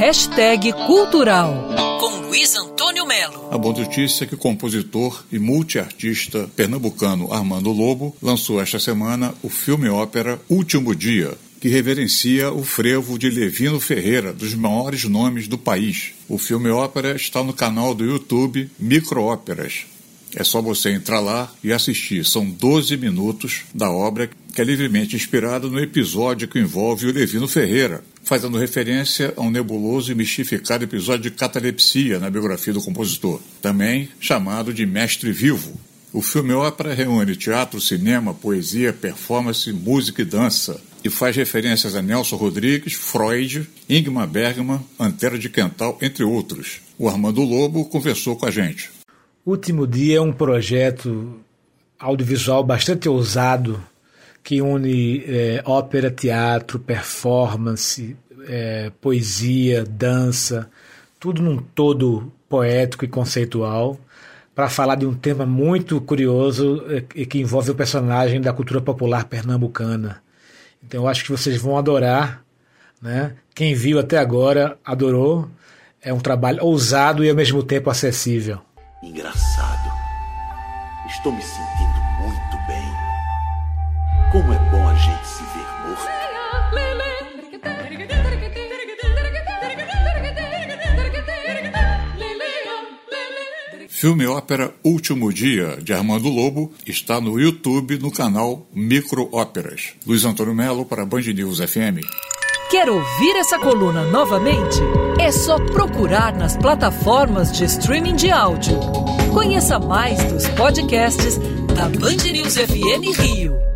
Hashtag Cultural, com Luiz Antônio Melo. A boa notícia é que o compositor e multiartista pernambucano Armando Lobo lançou esta semana o filme-ópera Último Dia, que reverencia o frevo de Levino Ferreira, dos maiores nomes do país. O filme-ópera está no canal do YouTube Microóperas. É só você entrar lá e assistir. São 12 minutos da obra que é livremente inspirada no episódio que envolve o Levino Ferreira, fazendo referência a um nebuloso e mistificado episódio de catalepsia na biografia do compositor, também chamado de Mestre Vivo. O filme ópera reúne teatro, cinema, poesia, performance, música e dança, e faz referências a Nelson Rodrigues, Freud, Ingmar Bergman, Antero de Quental, entre outros. O Armando Lobo conversou com a gente. Último Dia é um projeto audiovisual bastante ousado que une é, ópera, teatro, performance, é, poesia, dança, tudo num todo poético e conceitual, para falar de um tema muito curioso é, e que envolve o personagem da cultura popular pernambucana. Então eu acho que vocês vão adorar, né? Quem viu até agora adorou. É um trabalho ousado e ao mesmo tempo acessível. Engraçado. Estou me sentindo muito bem. Como é bom a gente se ver morto. Filme ópera Último Dia, de Armando Lobo, está no YouTube no canal Micro Óperas. Luiz Antônio Melo para Band News FM. Quer ouvir essa coluna novamente? É só procurar nas plataformas de streaming de áudio. Conheça mais dos podcasts da Band News FM Rio.